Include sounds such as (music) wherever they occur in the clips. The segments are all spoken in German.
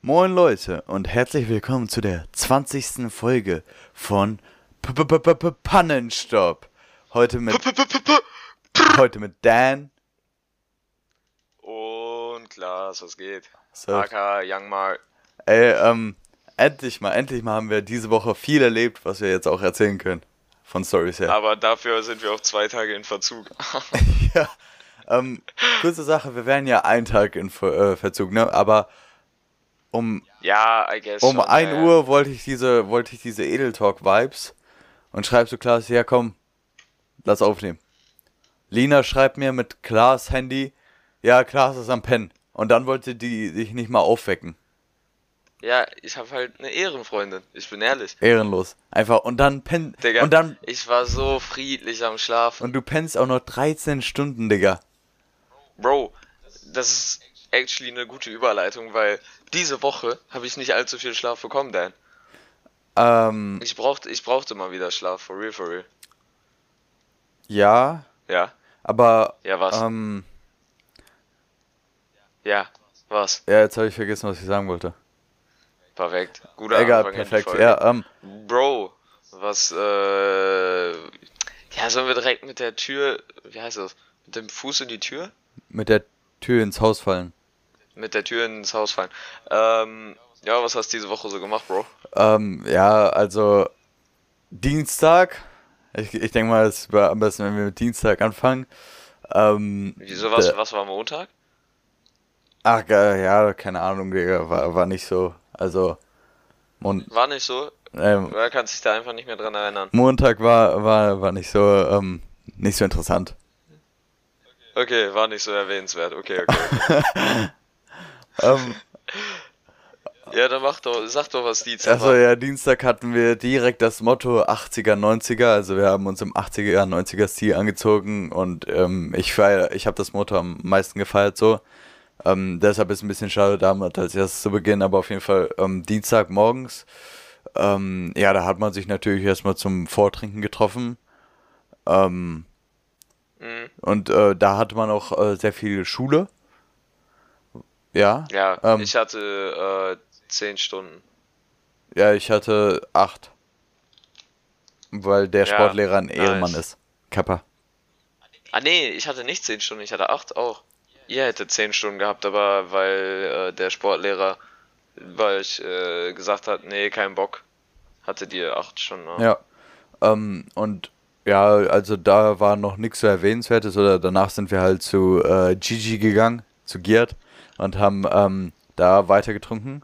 Moin Leute und herzlich willkommen zu der 20. Folge von P -P -P -P -P Pannenstopp. Heute mit heute mit Dan. Und Klaas, was geht? So. AK, Young Mark. Ey, ähm, endlich mal, endlich mal haben wir diese Woche viel erlebt, was wir jetzt auch erzählen können. Von Stories her. Aber dafür sind wir auch zwei Tage in Verzug. (laughs) ja. Ähm, kurze Sache, wir wären ja einen Tag in Ver äh, Verzug, ne? Aber um ja, I guess. um schon, 1 ja. Uhr wollte ich diese, wollte ich diese Edeltalk-Vibes und schreib so Klaas, ja komm, lass aufnehmen. Lina schreibt mir mit Klaas Handy, ja, Klaas ist am Pennen. Und dann wollte die sich nicht mal aufwecken. Ja, ich habe halt eine Ehrenfreundin. Ich bin ehrlich. Ehrenlos. Einfach, und dann penn, Digga, und dann, ich war so friedlich am Schlafen. und du pennst auch noch 13 Stunden, Digga. Bro, das ist actually eine gute Überleitung, weil diese Woche habe ich nicht allzu viel Schlaf bekommen, Dan. Ähm, Ich brauchte, ich brauchte mal wieder Schlaf, for real, for real. ja, Ja, aber, ja, was? ähm, ja, was? ja, jetzt habe ich vergessen, was ich sagen wollte. Perfekt. Guter Egal, Anfang perfekt. Ja, ähm, Bro, was, äh, ja, sollen wir direkt mit der Tür, wie heißt das, mit dem Fuß in die Tür? mit der Tür ins Haus fallen. Mit der Tür ins Haus fallen. Ähm, ja, was hast du diese Woche so gemacht, Bro? Ähm, ja, also Dienstag. Ich, ich denke mal, es wäre am besten, wenn wir mit Dienstag anfangen. Ähm, Wieso, was, was war Montag? Ach, ja, keine Ahnung, Digga, war, war nicht so. Also, Mon War nicht so? ähm, Oder kannst dich da einfach nicht mehr dran erinnern? Montag war, war, war nicht so, ähm, nicht so interessant. Okay, war nicht so erwähnenswert. Okay, okay. (laughs) ähm, ja, dann mach doch, sag doch, was Dienstag also ja, Dienstag hatten wir direkt das Motto 80er, 90er. Also wir haben uns im 80er, 90er Stil angezogen und ähm, ich feier, ich habe das Motto am meisten gefeiert so. Ähm, deshalb ist ein bisschen schade, damit als erstes zu beginnen, aber auf jeden Fall ähm, Dienstag morgens. Ähm, ja, da hat man sich natürlich erstmal zum Vortrinken getroffen. Ähm, Mhm. und äh, da hatte man auch äh, sehr viel Schule. Ja. Ja, Ähm, ich hatte äh, 10 Stunden. Ja, ich hatte acht. Weil der Ja, Sportlehrer ein nice. Ehrenmann ist. Kappa. Ah nee, ich hatte nicht 10 Stunden, ich hatte 8 auch. Ihr hättet 10 Stunden gehabt, aber weil äh, der Sportlehrer, weil ich äh, gesagt hat, nee, kein Bock, hattet ihr 8 Stunden. auch. Ja. Ähm, und ja, also da war noch nichts so erwähnenswertes oder danach sind wir halt zu äh, Gigi gegangen, zu Giert und haben ähm, da weiter getrunken.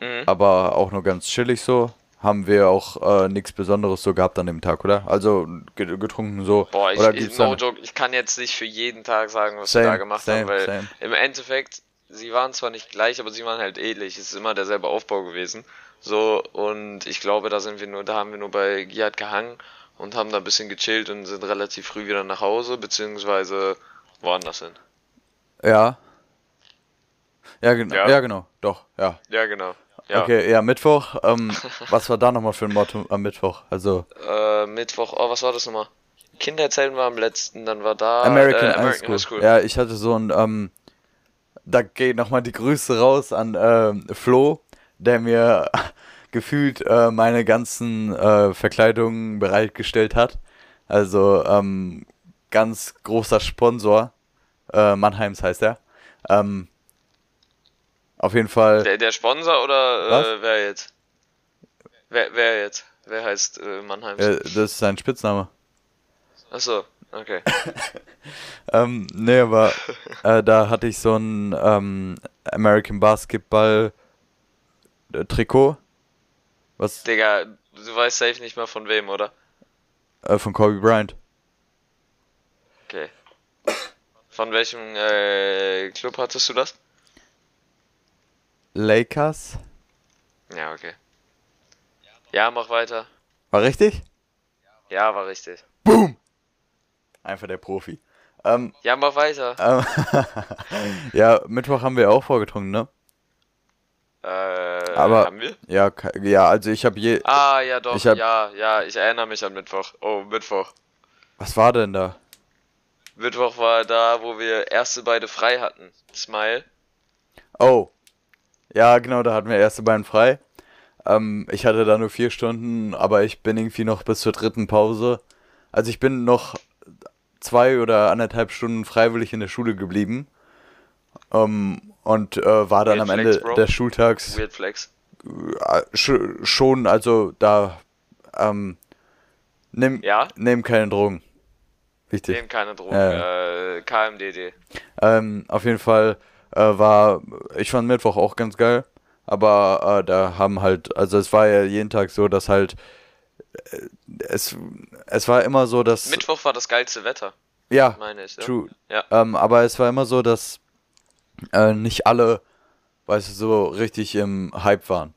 Mhm. Aber auch nur ganz chillig so. Haben wir auch äh, nichts Besonderes so gehabt an dem Tag, oder? Also ge- getrunken so. Boah, ich, oder ich, no joke, ich kann jetzt nicht für jeden Tag sagen, was Same, wir da gemacht same, haben, weil same. im Endeffekt, sie waren zwar nicht gleich, aber sie waren halt ähnlich. Es ist immer derselbe Aufbau gewesen. So, und ich glaube, da sind wir nur, da haben wir nur bei Giat gehangen und haben da ein bisschen gechillt und sind relativ früh wieder nach Hause, beziehungsweise woanders hin. Ja. Ja, genau. Ja. Ja, genau. Doch, ja. Ja, genau. Ja. Okay, ja, Mittwoch. Ähm, (laughs) was war da nochmal für ein Motto am Mittwoch? Also Äh, Mittwoch, oh, was war das nochmal? Kinderzellen war am letzten, dann war da American, äh, High American School. Ja, ich hatte so ein, ähm, da geht nochmal die Grüße raus an ähm, Flo, der mir (laughs) gefühlt äh, meine ganzen äh, Verkleidungen bereitgestellt hat. Also ähm, ganz großer Sponsor. Äh, Mannheims heißt er. Ähm, auf jeden Fall. Der, der Sponsor oder äh, wer jetzt? Wer, wer jetzt? Wer heißt äh, Mannheim? Äh, das ist sein Spitzname. Achso, okay. (laughs) Ähm, nee, aber äh, da hatte ich so ein ähm, American Basketball äh, Trikot. Was Digga, du weißt safe nicht mal von wem, oder? äh, von Kobe Bryant. Okay. Von welchem äh, Club hattest du das? Lakers. Ja, okay. Ja, mach weiter. War richtig? Ja, war richtig. Boom! Einfach der Profi. Ähm, Ja, mach weiter. ähm (laughs) ja, Mittwoch haben wir auch vorgetrunken, ne? Äh, aber- haben wir? Ja, ja, also ich habe je. Ah, ja doch, Ich hab- ja, ja, ich erinnere mich an Mittwoch. Oh, Mittwoch. Was war denn da? Mittwoch war da, wo wir erste beide frei hatten. Smile. Oh. Ja, genau, da hatten wir erste Bein frei. Ähm, ich hatte da nur vier Stunden, aber ich bin irgendwie noch bis zur dritten Pause. Also ich bin noch zwei oder anderthalb Stunden freiwillig in der Schule geblieben. Ähm, und äh, war dann Weird am Flex, Ende Bro. des Schultags Weird Flex. äh, sch schon, also da ähm, nimm, Ja? nimm keine Drogen. Wichtig. Nehmen keine Drogen. Ja. Äh, KMDD. Ähm, auf jeden Fall war, ich fand Mittwoch auch ganz geil, aber äh, da haben halt, also es war ja jeden Tag so, dass halt, äh, es, es war immer so, dass, Mittwoch war das geilste Wetter, ja, meine ich. Ja? true, Ja. ähm, aber es war immer so, dass äh, nicht alle, weißt du, so richtig im Hype waren.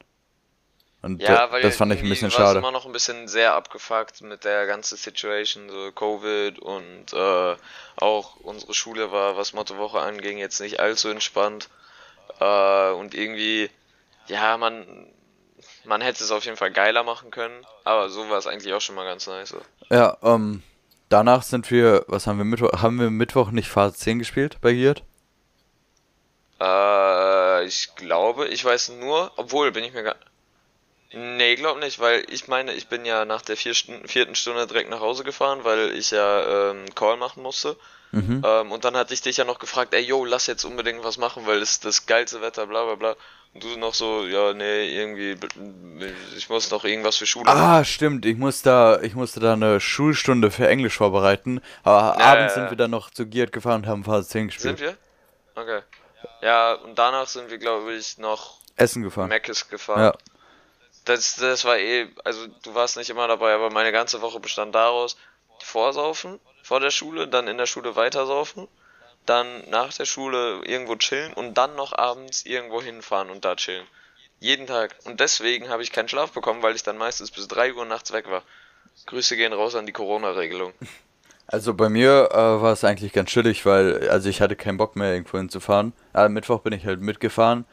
Und Ja, weil das fand ich ein bisschen schade. immer noch ein bisschen sehr abgefuckt mit der ganzen Situation, so Covid und äh, auch unsere Schule war, was Mottowoche anging, jetzt nicht allzu entspannt. Äh, und irgendwie, ja, man, man hätte es auf jeden Fall geiler machen können, aber so war es eigentlich auch schon mal ganz nice. Ja, ähm, danach sind wir, was haben wir Mittwoch, haben wir Mittwoch nicht Phase 10 gespielt bei Giert? Äh, ich glaube, ich weiß nur, obwohl bin ich mir gar. Nee, glaub nicht, weil ich meine, ich bin ja nach der vier Stunden, vierten Stunde direkt nach Hause gefahren, weil ich ja ähm, Call machen musste. Mhm. Ähm, und dann hatte ich dich ja noch gefragt, ey, yo, lass jetzt unbedingt was machen, weil es ist das geilste Wetter, bla bla bla. Und du noch so, ja, nee, irgendwie, ich muss noch irgendwas für Schule machen. Ah, stimmt. Ich muss da, ich musste da eine Schulstunde für Englisch vorbereiten. Aber Ja, abends ja, sind wir dann noch zu Giert gefahren und haben Phase 10 gespielt. Sind wir? Okay. Ja, und danach sind wir, glaube ich, noch Essen gefahren. Meckes gefahren. Ja. Das, das war eh, also du warst nicht immer dabei, aber meine ganze Woche bestand daraus, vorsaufen vor der Schule, dann in der Schule weitersaufen, dann nach der Schule irgendwo chillen und dann noch abends irgendwo hinfahren und da chillen. Jeden Tag. Und deswegen habe ich keinen Schlaf bekommen, weil ich dann meistens bis 3 Uhr nachts weg war. Grüße gehen raus an die Corona-Regelung. Also bei mir äh, war es eigentlich ganz chillig, weil also ich hatte keinen Bock mehr irgendwo hinzufahren. Am Mittwoch bin ich halt mitgefahren,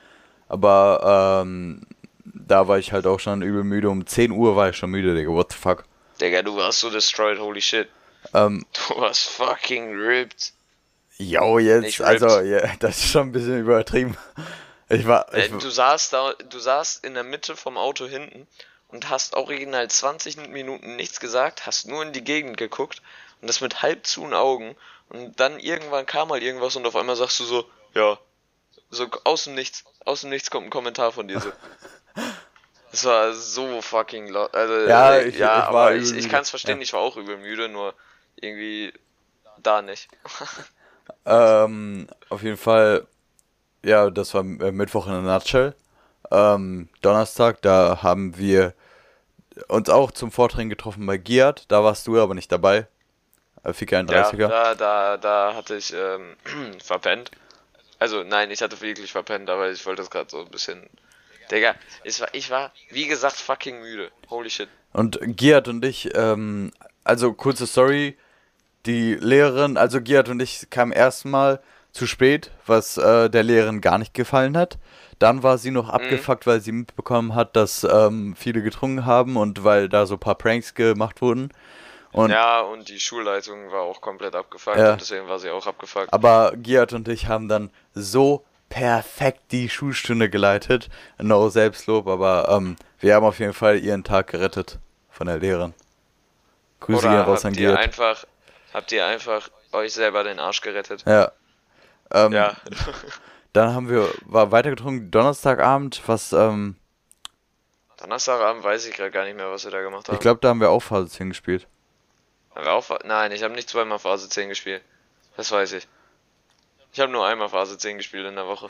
aber ähm, da war ich halt auch schon übel müde. Um 10 Uhr war ich schon müde, Digga. What the fuck? Digga, du warst so destroyed, holy shit. Ähm, Du warst fucking ripped. yo, jetzt, Nicht also, ja, das ist schon ein bisschen übertrieben. Ich war, Äh, ich, du saßt da, du saßt in der Mitte vom Auto hinten und hast original 20 Minuten nichts gesagt, hast nur in die Gegend geguckt und das mit halb zuen Augen und dann irgendwann kam mal irgendwas und auf einmal sagst du so, ja, so aus dem Nichts, aus dem Nichts kommt ein Kommentar von dir so. (laughs) Das war so fucking laut. Also, Ja, äh, ich- ja, ich war aber ich, ich kann es verstehen, Ja. ich war auch übel müde, nur irgendwie da nicht. (laughs) Ähm, auf jeden Fall, ja, das war äh, Mittwoch in der Nutshell. Ähm, Donnerstag, da haben wir uns auch zum Vortraining getroffen bei Giat. Da warst du aber nicht dabei. Äh, Fika Ja, 31er. da, da, da hatte ich ähm, (clears throat) verpennt. Also nein, ich hatte wirklich verpennt, aber ich wollte das gerade so ein bisschen. Digga, ich war, wie gesagt, fucking müde. Holy shit. Und Giat und ich, ähm, also kurze Story, die Lehrerin, also Giat und ich kamen erstmal zu spät, was äh, der Lehrerin gar nicht gefallen hat. Dann war sie noch abgefuckt, weil sie mitbekommen hat, dass ähm, viele getrunken haben und weil da so ein paar Pranks gemacht wurden. Und ja, und die Schulleitung war auch komplett abgefuckt Ja. und deswegen war sie auch abgefuckt. Aber Giat und ich haben dann so perfekt die Schulstunde geleitet. No Selbstlob, aber ähm, wir haben auf jeden Fall ihren Tag gerettet von der Lehrerin. Grüße gehen Oder raus an habt ihr einfach, habt ihr einfach euch selber den Arsch gerettet? Ja. Ähm, Ja. (laughs) Dann haben wir war weitergetrunken Donnerstagabend, was ähm, Donnerstagabend weiß ich gerade gar nicht mehr, was wir da gemacht haben. ich glaube, da haben wir auch Phase 10 gespielt. Haben wir auch, nein, ich habe nicht zweimal Phase 10 gespielt. Das weiß ich. Ich habe nur einmal Phase 10 gespielt in der Woche.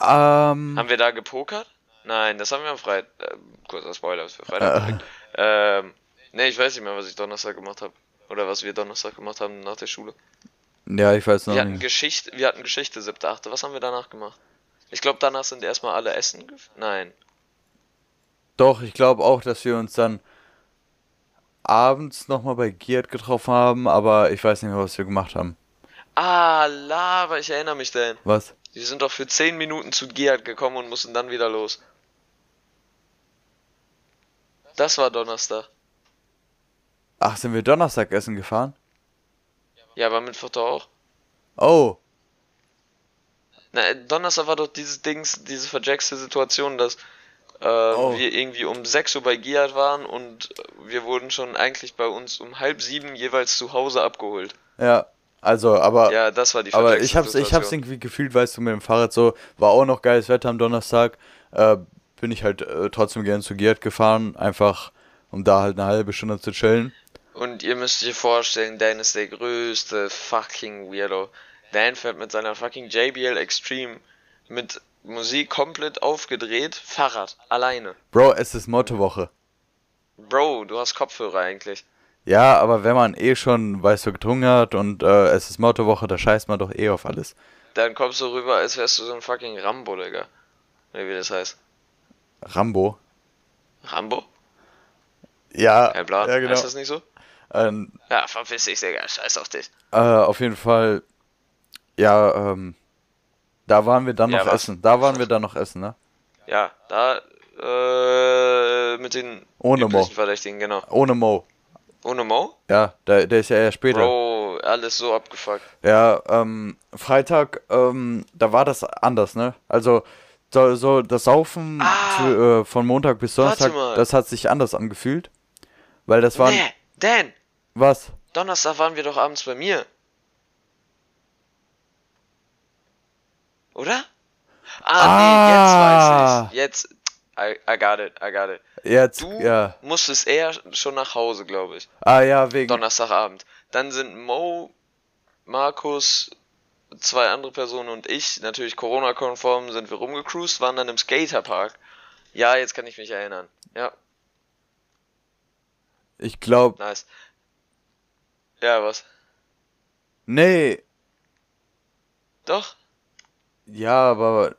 Ähm, Haben wir da gepokert? Nein, das haben wir am Freitag. Äh, kurzer Spoiler, für Freitag. Äh. Äh. Ähm, nee, ich weiß nicht mehr, was ich Donnerstag gemacht habe. Oder was wir Donnerstag gemacht haben nach der Schule. ja, ich weiß noch Wir hatten nicht. Geschichte, wir hatten Geschichte, siebte, achte. Was haben wir danach gemacht? Ich glaube, danach sind erstmal alle essen. Nein. Doch, ich glaube auch, dass wir uns dann abends nochmal bei Giat getroffen haben, aber ich weiß nicht mehr, was wir gemacht haben. Ah, Lava, ich erinnere mich denn. Was? Wir sind doch für 10 Minuten zu Giat gekommen und mussten dann wieder los. Das war Donnerstag. Ach, sind wir Donnerstag essen gefahren? Ja, aber Mittwoch doch auch. Oh, Na, Donnerstag war doch dieses Dings, diese verjackste Situation, dass äh, Oh. wir irgendwie um 6 Uhr bei Giat waren und wir wurden schon eigentlich bei uns um halb sieben jeweils zu Hause abgeholt. Ja, also, aber, Ja, das war die aber ich hab's, ich hab's irgendwie gefühlt, weißt du, mit dem Fahrrad so, war auch noch geiles Wetter am Donnerstag, äh, bin ich halt äh, trotzdem gern zu Giat gefahren, einfach um da halt eine halbe Stunde zu chillen. Und ihr müsst euch vorstellen, Dan ist der größte fucking Weirdo. Dan fährt mit seiner fucking JBL Extreme mit Musik komplett aufgedreht, Fahrrad, alleine. Bro, es ist Mottowoche. Bro, du hast Kopfhörer eigentlich. Ja, aber wenn man eh schon, weißt du, getrunken hat und äh, es ist Mottowoche, da scheißt man doch eh auf alles. Dann kommst du rüber, als wärst du so ein fucking Rambo, Digga. Oder wie das heißt. Rambo. Rambo? Ja, Herr Blan, ja genau. heißt das nicht so? Ähm, Ja, verpiss dich, Digga, scheiß auf dich. äh, auf jeden Fall, ja, ähm, da waren wir dann Ja, noch was? essen. Da waren wir dann noch essen, ne? Ja, da, äh, mit den Ohne Mo. Verdächtigen, genau. Ohne Mo. Ohne Mo? Ja, der, der ist ja eher später. Bro, alles so abgefuckt. Ja, ähm, Freitag, ähm, da war das anders, ne? Also, so, so das Saufen Ah. zu, äh, von Montag bis Donnerstag, das hat sich anders angefühlt. Weil das waren, Nee, Dan, was? Donnerstag waren wir doch abends bei mir. Oder? Ah, Ah. nee, jetzt weiß ich. Jetzt, I, I got it, I got it. Jetzt, Du ja. musstest eher schon nach Hause, glaube ich. Ah, ja, wegen, Donnerstagabend. Dann sind Mo, Markus, zwei andere Personen und ich, natürlich Corona-konform, sind wir rumgecruised, waren dann im Skaterpark. Ja, jetzt kann ich mich erinnern. Ja, ich glaub, nice. Ja, was? nee, Doch? ja, aber,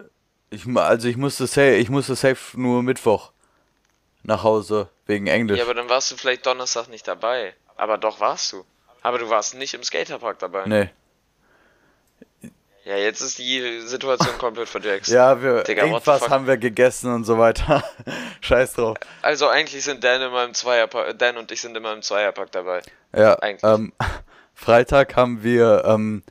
ich, also ich musste safe, ich musste safe nur Mittwoch nach Hause, wegen Englisch. Ja, aber dann warst du vielleicht Donnerstag nicht dabei. Aber doch warst du. Aber du warst nicht im Skaterpark dabei. nee. Ja, jetzt ist die Situation komplett verjackst. Ja, wir, Digga, irgendwas haben wir gegessen und so weiter. (laughs) Scheiß drauf. Also eigentlich sind Dan in meinem Zweierpack, Dan und ich sind in meinem Zweierpack dabei. Ja, Eigentlich. ähm, (laughs) Freitag haben wir ähm,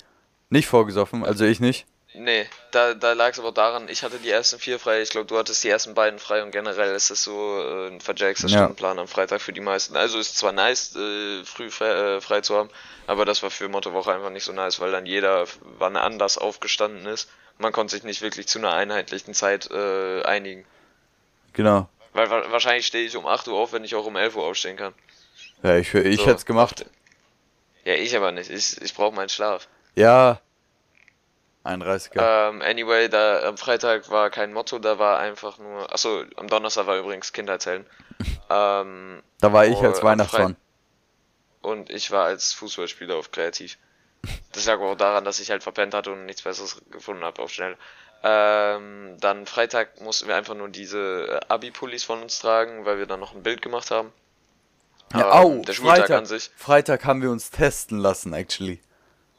nicht vorgesoffen, also ich nicht. Nee, da, da lag es aber daran, ich hatte die ersten vier frei, ich glaube, du hattest die ersten beiden frei und generell ist es so äh, ein verjackster Ja. Stundenplan am Freitag für die meisten. Also ist zwar nice, äh, früh frei, äh, frei zu haben, aber das war für Mottowoche einfach nicht so nice, weil dann jeder wann anders aufgestanden ist. Man konnte sich nicht wirklich zu einer einheitlichen Zeit äh, einigen. Genau. Weil wa wahrscheinlich stehe ich um 8 Uhr auf, wenn ich auch um 11 Uhr aufstehen kann. Ja, ich, ich So, hätte es gemacht. Ja, ich aber nicht. Ich, ich brauche meinen Schlaf. Ja. 31er. Ähm, anyway, da am Freitag war kein Motto, da war einfach nur. Achso, am Donnerstag war übrigens Kindheitshelden. (laughs) ähm, da war ich als Weihnachtsmann. und ich war als Fußballspieler auf Kreativ. Das lag auch daran, dass ich halt verpennt hatte und nichts Besseres gefunden habe auf schnell. Ähm, dann Freitag mussten wir einfach nur diese äh, Abi-Pullis von uns tragen, weil wir dann noch ein Bild gemacht haben. Ja, Ähm, au, der Schultag Freitag, an sich. Freitag haben wir uns testen lassen, actually.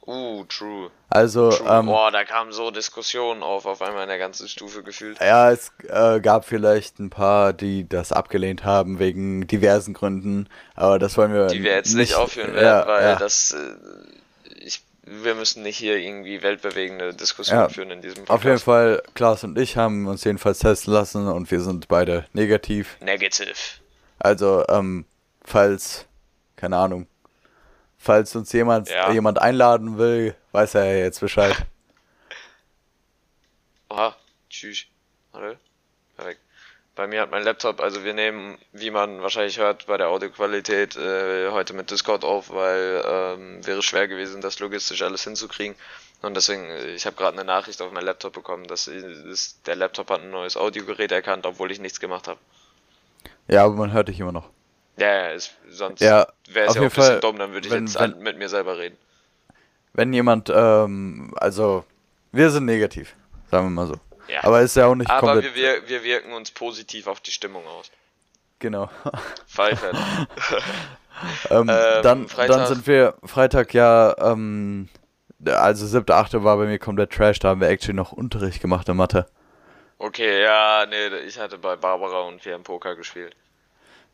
Uh, true. Also, true. ähm, Boah, da kamen so Diskussionen auf, auf einmal in der ganzen Stufe gefühlt. ja, es äh, gab vielleicht ein paar, die das abgelehnt haben wegen diversen Gründen, aber das wollen wir die wir jetzt nicht, aufführen werden, ja, weil ja. das äh, ich, wir müssen nicht hier irgendwie weltbewegende Diskussionen Ja. führen in diesem Auf jeden. Fall, Klaas und ich haben uns jedenfalls testen lassen und wir sind beide negativ. Negative. Also, ähm, falls, keine Ahnung, falls uns jemand, Ja. jemand einladen will, weiß er ja jetzt Bescheid. (laughs) Aha, tschüss. Warte. Perfekt. Bei mir hat mein Laptop, also wir nehmen, wie man wahrscheinlich hört, bei der Audioqualität äh, heute mit Discord auf, weil ähm, wäre schwer gewesen, das logistisch alles hinzukriegen. Und deswegen, äh, ich habe gerade eine Nachricht auf mein Laptop bekommen, dass ist, der Laptop hat ein neues Audiogerät erkannt, obwohl ich nichts gemacht habe. Ja, aber man hört dich immer noch. Ja, ja, ist, sonst Ja, wäre es ja auch ein jeden bisschen Fall, dumm, dann würde ich wenn- jetzt wenn- mit mir selber reden. Wenn jemand, ähm, also, wir sind negativ, sagen wir mal so. Ja. Aber ist ja auch nicht Aber komplett, wir, wir, wir wirken uns positiv auf die Stimmung aus. genau. Pfeife. (laughs) ähm, Ähm, dann, dann sind wir Freitag ja, ähm, also siebte, achte war bei mir komplett Trash, da haben wir actually noch Unterricht gemacht in Mathe. Okay, ja, nee, ich hatte bei Barbara und wir haben Poker gespielt.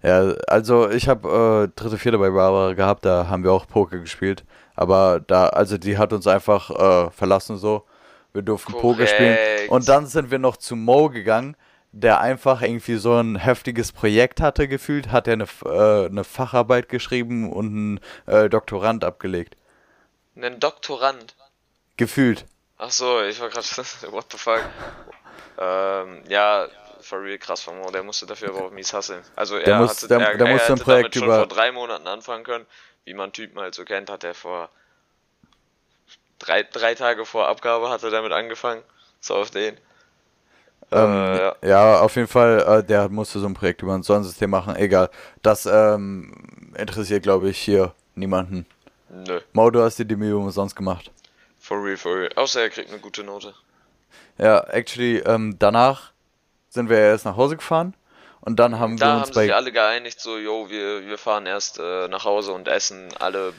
Ja, also ich habe äh, dritte, vierte bei Barbara gehabt, da haben wir auch Poker gespielt. Aber da, also die hat uns einfach äh, verlassen so. Wir durften Poker spielen. Korrekt. Und dann sind wir noch zu Mo gegangen, der einfach irgendwie so ein heftiges Projekt hatte gefühlt, hat er eine, äh, eine Facharbeit geschrieben und einen äh, Doktorand abgelegt. Einen Doktorand. Gefühlt. Ach so, ich war gerade, (laughs) what the fuck. Ähm, ja, for real krass von Mo, der musste dafür aber auch mies hasseln. Also er muss- hatte, der- er, der er musste ein Projekt damit schon über- vor drei Monaten anfangen können. Wie man Typen halt so kennt, hat er vor drei, drei Tage vor Abgabe hat er damit angefangen. So auf den. Ähm, Äh, ja. ja. auf jeden Fall, äh, der musste so ein Projekt über ein Sonnensystem machen. Egal. Das ähm, interessiert, glaube ich, hier niemanden. Nö, Mo, du hast dir die Mühe umsonst gemacht. for real, for real. Außer er kriegt eine gute Note. Ja, actually, ähm, danach sind wir erst nach Hause gefahren und dann haben wir Da uns haben bei sich alle geeinigt, so, yo, wir, wir fahren erst äh, nach Hause und essen alle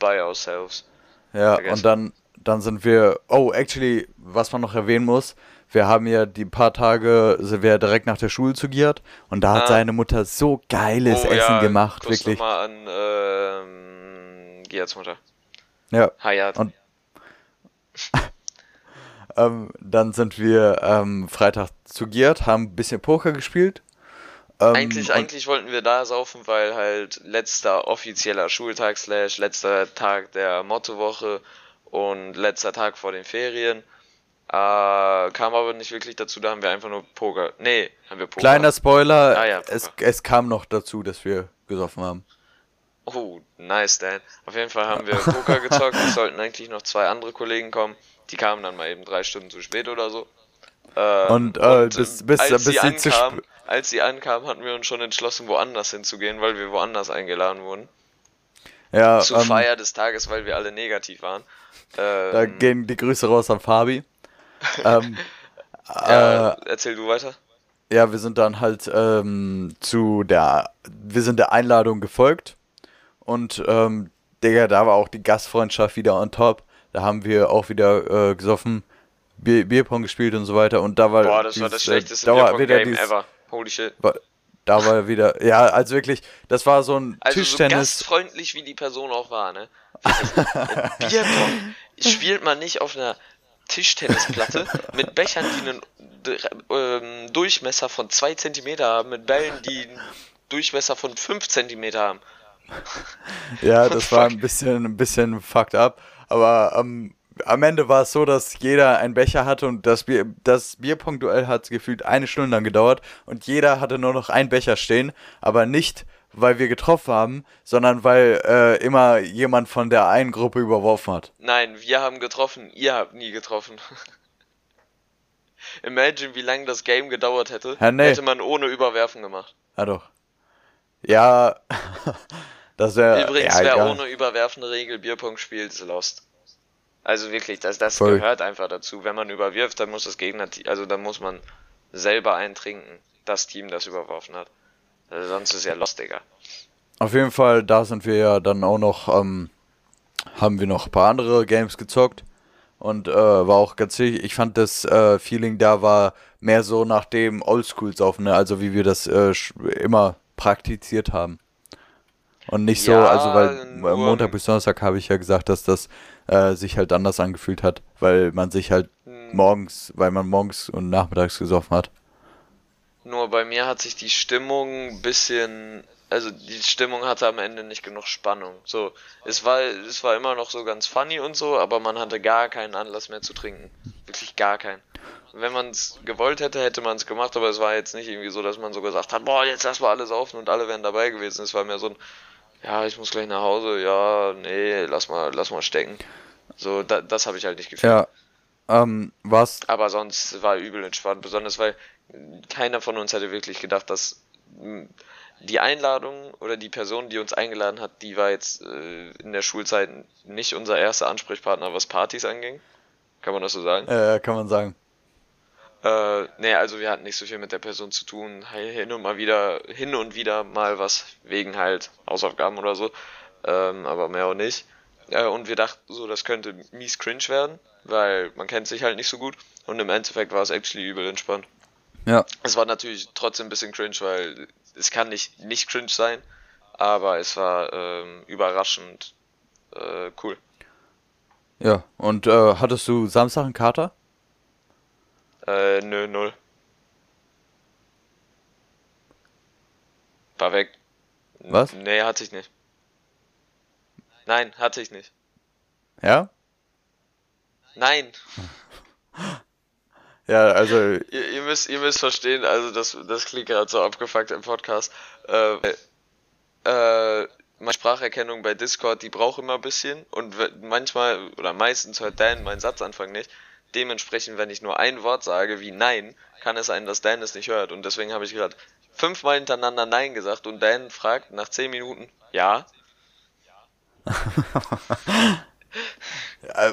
by ourselves. Ja, vergessen. und dann, dann sind wir. Oh, actually, was man noch erwähnen muss, wir haben ja die paar Tage, sind wir direkt nach der Schule zu Giert und da hat Ah. seine Mutter so geiles Oh, Essen ja, gemacht, Kuss wirklich. nochmal an ähm, Giats Mutter. Ja, Hayat. Und- (laughs) ähm, dann sind wir ähm, Freitag zu Giert, haben ein bisschen Poker gespielt. Ähm, eigentlich, eigentlich wollten wir da saufen, weil halt letzter offizieller Schultag slash letzter Tag der Mottowoche und letzter Tag vor den Ferien. Äh, kam aber nicht wirklich dazu, da haben wir einfach nur Poker. Nee, haben wir Poker. Kleiner Spoiler, Ah ja, es, Poker. es kam noch dazu, dass wir gesoffen haben. Oh, nice, Dan. Auf jeden Fall haben wir Poker gezockt. (laughs) Es sollten eigentlich noch zwei andere Kollegen kommen. Die kamen dann mal eben drei Stunden zu spät oder so. Ähm, Und, äh, bis- bis- als, bis sie sp- als sie ankamen, hatten wir uns schon entschlossen, woanders hinzugehen, weil wir woanders eingeladen wurden. Ja, Zur ähm, Feier des Tages, weil wir alle negativ waren. Ähm, da gehen die Grüße raus an Fabi. (laughs) ähm, ja, äh, erzähl du weiter. ja, wir sind dann halt ähm, zu der, wir sind der Einladung gefolgt und ähm, Digga, da war auch die Gastfreundschaft wieder on top. Da haben wir auch wieder äh, gesoffen, Bier, Bierpong gespielt und so weiter und da war Boah, das war dieses, das schlechteste äh, war wieder Bierpong-Game dieses- ever. Holy shit. war- Da war wieder, ja, also wirklich, das war so ein Also so Tischtennis. gastfreundlich wie die Person auch war, ne? Wirklich, (laughs) Bierpong spielt man nicht auf einer Tischtennisplatte mit Bechern, die einen ähm, Durchmesser von 2 cm haben, mit Bällen, die einen Durchmesser von 5 cm haben. Ja, (laughs) das war ein bisschen, ein bisschen fucked up. Aber ähm, am Ende war es so, dass jeder einen Becher hatte und das, Bier, das Bierpong-Duell hat gefühlt eine Stunde lang gedauert und jeder hatte nur noch einen Becher stehen, aber nicht, weil wir getroffen haben, sondern weil äh, immer jemand von der einen Gruppe überworfen hat. Nein, wir haben getroffen, ihr habt nie getroffen. (laughs) Imagine, wie lange das Game gedauert hätte, Ja, nee. hätte man ohne Überwerfen gemacht. Ja doch. Ja, (laughs) das wäre Übrigens, ja, wer egal. ohne überwerfende Regel Bierpong spielt, ist lost. Also wirklich, das, das Voll. gehört einfach dazu. Wenn man überwirft, dann muss das Gegner, also dann muss man selber eintrinken, das Team, das überworfen hat. Also sonst ist ja lost, Digga. Auf jeden Fall, da sind wir ja dann auch noch, ähm, haben wir noch ein paar andere Games gezockt und äh, war auch ganz wichtig. Ich fand das äh, Feeling da war mehr so nach dem Oldschool-Saufen, ne? also wie wir das äh, immer praktiziert haben. Und nicht so, Ja, also weil Montag bis Donnerstag habe ich ja gesagt, dass das äh, sich halt anders angefühlt hat, weil man sich halt Hm. morgens, weil man morgens und nachmittags gesoffen hat. Nur bei mir hat sich die Stimmung ein bisschen, also die Stimmung hatte am Ende nicht genug Spannung. So, es war, es war immer noch so ganz funny und so, aber man hatte gar keinen Anlass mehr zu trinken. Wirklich gar keinen. Wenn man es gewollt hätte, hätte man es gemacht, aber es war jetzt nicht irgendwie so, dass man so gesagt hat, boah, jetzt lass mal alles saufen und alle wären dabei gewesen. Es war mehr so ein, ja, ich muss gleich nach Hause, ja, nee, lass mal, lass mal stecken. So, da, das habe ich halt nicht gefühlt. Ja, ähm, was Aber sonst war übel entspannt, besonders weil keiner von uns hätte wirklich gedacht, dass mh, die Einladung oder die Person, die uns eingeladen hat, die war jetzt äh, in der Schulzeit nicht unser erster Ansprechpartner, was Partys anging. Kann man das so sagen? äh, kann man sagen. Äh, nee, also wir hatten nicht so viel mit der Person zu tun. Hin und mal wieder, hin und wieder mal was wegen halt Hausaufgaben oder so. Ähm, aber mehr auch nicht. Äh, und wir dachten so, das könnte mies cringe werden, weil man kennt sich halt nicht so gut. Und im Endeffekt war es actually übel entspannt. Ja, Es war natürlich trotzdem ein bisschen cringe, weil es kann nicht nicht cringe sein, aber es war ähm, überraschend äh, cool. ja. Und äh, hattest du Samstag einen Kater? Äh, nö, null. War weg. Was? Nee, hatte ich nicht. Nein, hatte ich nicht. Ja? Nein. (laughs) Ja, also, Ihr, ihr müsst, ihr müsst verstehen, also das, das klingt gerade so abgefuckt im Podcast. Äh, äh, meine Spracherkennung bei Discord, die braucht immer ein bisschen und manchmal oder meistens hört Dan meinen Satzanfang nicht. Dementsprechend, wenn ich nur ein Wort sage wie Nein, kann es sein, dass Dan es nicht hört. Und deswegen habe ich gerade fünfmal hintereinander Nein gesagt und Dan fragt nach zehn Minuten Ja. (laughs)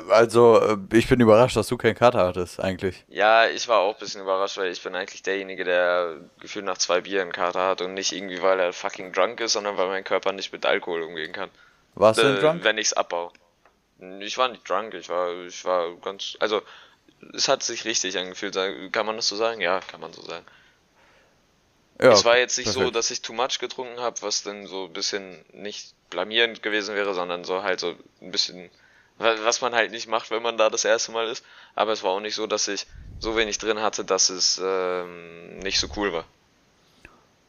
also, äh, ich bin überrascht, dass du keinen Kater hattest, eigentlich. Ja, ich war auch ein bisschen überrascht, weil ich bin eigentlich derjenige, der gefühlt nach zwei Bier einen Kater hat und nicht irgendwie, weil er fucking drunk ist, sondern weil mein Körper nicht mit Alkohol umgehen kann. Warst du denn Äh, drunk? Wenn ich's abbau. Ich war nicht drunk, ich war, ich war ganz, also, es hat sich richtig angefühlt, kann man das so sagen? Ja, kann man so sagen. Ja, es war jetzt nicht so, perfekt. dass ich too much getrunken habe, was dann so ein bisschen nicht blamierend gewesen wäre, sondern so halt so ein bisschen, wa- was man halt nicht macht, wenn man da das erste Mal ist. Aber es war auch nicht so, dass ich so wenig drin hatte, dass es ähm, nicht so cool war.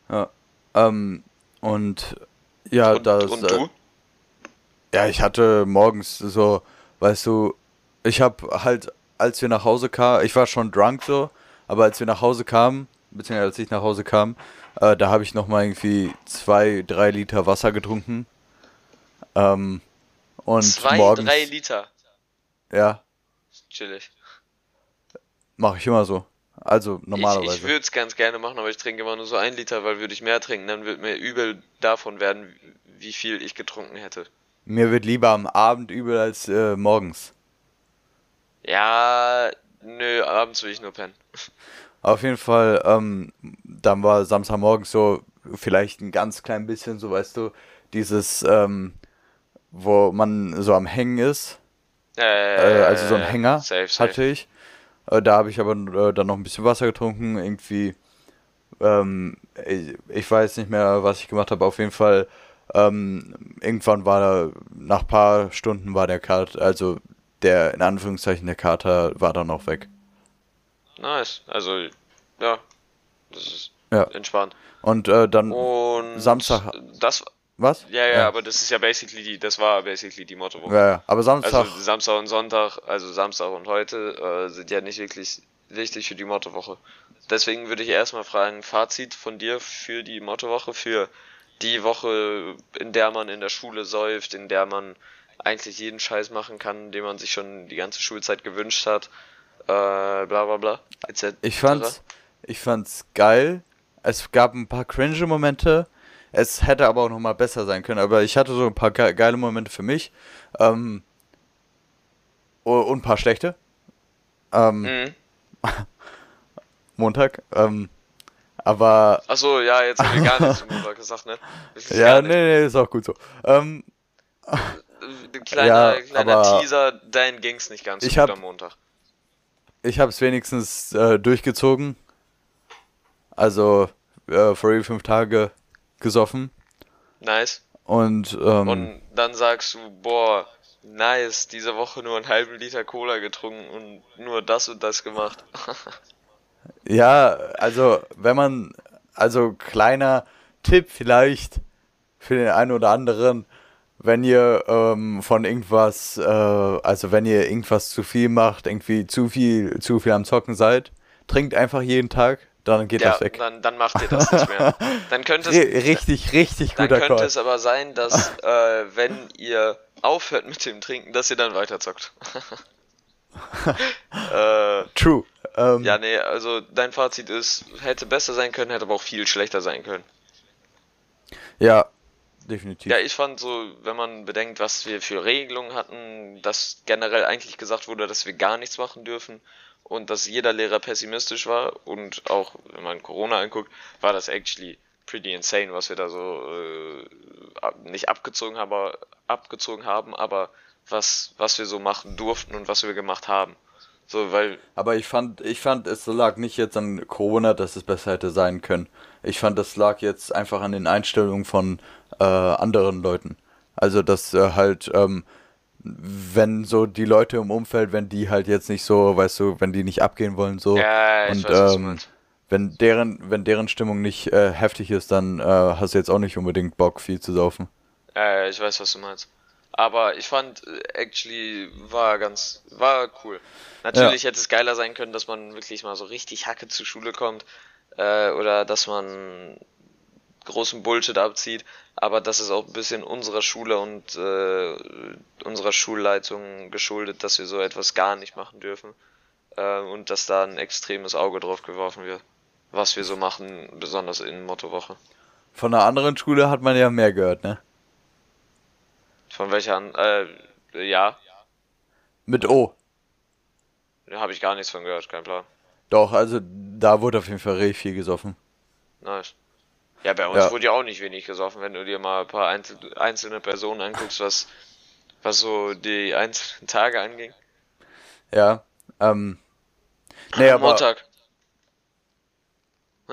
Ja. Ähm, und ja, Und, das. und äh, du? Ja, ich hatte morgens so, weißt du, ich hab halt, als wir nach Hause kamen, ich war schon drunk so, aber als wir nach Hause kamen, beziehungsweise als ich nach Hause kam, äh, da habe ich nochmal irgendwie zwei, drei Liter Wasser getrunken. Ähm, und Zwei, morgens, drei Liter. ja, Chillig. mache ich immer so. Also Ich, normalerweise. ich würde es ganz gerne machen, aber ich trinke immer nur so ein Liter, weil würde ich mehr trinken, dann wird mir übel davon werden, wie viel ich getrunken hätte. Mir wird lieber am Abend übel als äh, morgens. Ja, nö, abends will ich nur pennen. Auf jeden Fall, ähm, dann war Samstagmorgen so vielleicht ein ganz klein bisschen, so weißt du, dieses, ähm, wo man so am Hängen ist, Äh, äh, also so ein Hänger safe, safe. hatte ich. Äh, da habe ich aber äh, dann noch ein bisschen Wasser getrunken, irgendwie, ähm, ich, ich weiß nicht mehr, was ich gemacht habe, auf jeden Fall, ähm, irgendwann war da, nach paar Stunden war der Kater, also der, in Anführungszeichen, der Kater war dann auch weg. Nice. Also, ja, das ist Ja. entspannt. Und äh, dann, Und Samstag- Das, was? ja, ja, aber das ist ja basically die, das war basically die Mottowoche. Ja, ja, aber Samstag, Also Samstag und Sonntag, also Samstag und heute, äh, sind ja nicht wirklich wichtig für die Mottowoche. Deswegen würde ich erstmal fragen, Fazit von dir für die Mottowoche, für die Woche, in der man in der Schule säuft, in der man eigentlich jeden Scheiß machen kann, den man sich schon die ganze Schulzeit gewünscht hat, äh, bla bla bla, etc. ich fand's, ich fand's geil. Es gab ein paar cringe Momente. Es hätte aber auch noch mal besser sein können. Aber ich hatte so ein paar ge geile Momente für mich. Ähm, und ein paar schlechte. Ähm, Mhm. (laughs) Montag. Ähm, aber Achso, ja, jetzt haben wir gar nichts (laughs) zum Montag gesagt, ne? Ja, nee, nee, ist auch gut so. Ähm, (laughs) Äh, Kleiner, Ja, kleiner Teaser, dein ging's nicht ganz so ich gut hab- am Montag. ich habe es wenigstens äh, durchgezogen. Also äh, real fünf Tage gesoffen. Nice. Und, ähm, Und dann sagst du, boah, nice, diese Woche nur einen halben Liter Cola getrunken und nur das und das gemacht. (laughs) Ja, also wenn man, also kleiner Tipp vielleicht für den einen oder anderen, wenn ihr ähm, von irgendwas, äh, also wenn ihr irgendwas zu viel macht, irgendwie zu viel, zu viel am Zocken seid, trinkt einfach jeden Tag, dann geht ja, das weg. dann, dann macht ihr das nicht mehr. (laughs) Dann könnte es, Ri- richtig, richtig dann guter könnte Call. es aber sein, dass (laughs) äh, wenn ihr aufhört mit dem Trinken, dass ihr dann weiterzockt. (laughs) äh, True. Ähm, ja, nee, also dein Fazit ist, hätte besser sein können, hätte aber auch viel schlechter sein können. ja, definitiv. Ja, ich fand so, wenn man bedenkt, was wir für Regelungen hatten, dass generell eigentlich gesagt wurde, dass wir gar nichts machen dürfen und dass jeder Lehrer pessimistisch war und auch, wenn man Corona anguckt, war das actually pretty insane, was wir da so äh, nicht abgezogen haben, aber, abgezogen haben, aber was, was wir so machen durften und was wir gemacht haben. So, weil, Aber ich fand, ich fand, es lag nicht jetzt an Corona, dass es besser hätte sein können. Ich fand, das lag jetzt einfach an den Einstellungen von äh, anderen Leuten. Also, dass äh, halt, ähm, wenn so die Leute im Umfeld, wenn die halt jetzt nicht so, weißt du, wenn die nicht abgehen wollen, so. Ja, ich und weiß, was du ähm, wenn deren, wenn deren Stimmung nicht äh, heftig ist, dann äh, hast du jetzt auch nicht unbedingt Bock, viel zu saufen. Ja, ich weiß, was du meinst. Aber ich fand, äh, actually, war ganz, war cool. Natürlich hätte es geiler sein können, dass man wirklich mal so richtig Hacke zur Schule kommt, äh, oder dass man großen Bullshit abzieht, aber das ist auch ein bisschen unserer Schule und äh, unserer Schulleitung geschuldet, dass wir so etwas gar nicht machen dürfen äh, und dass da ein extremes Auge drauf geworfen wird, was wir so machen, besonders in Mottowoche. Von einer anderen Schule hat man ja mehr gehört, ne? Von welcher an, äh, ja, Mit O. habe ich gar nichts von gehört, kein Plan. Doch, also da wurde auf jeden Fall richtig viel gesoffen. Nice. Ja, bei uns Ja. wurde ja auch nicht wenig gesoffen, wenn du dir mal ein paar einzel einzelne Personen anguckst, was, was so die einzelnen Tage anging. Ja, ähm. Nee, aber. Montag.